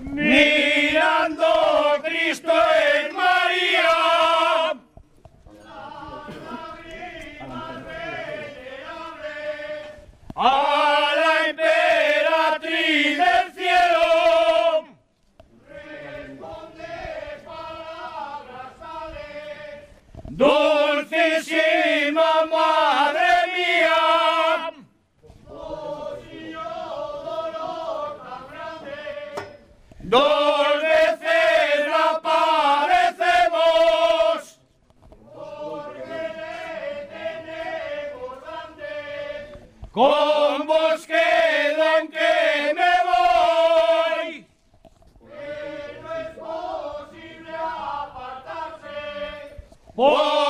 mirando Cristo en María. A la emperatriz del cielo. Dulcísima Dos veces aparecemos. Porque le tenemos antes. Con vos quedan que me voy. Que no es posible apartarse. Por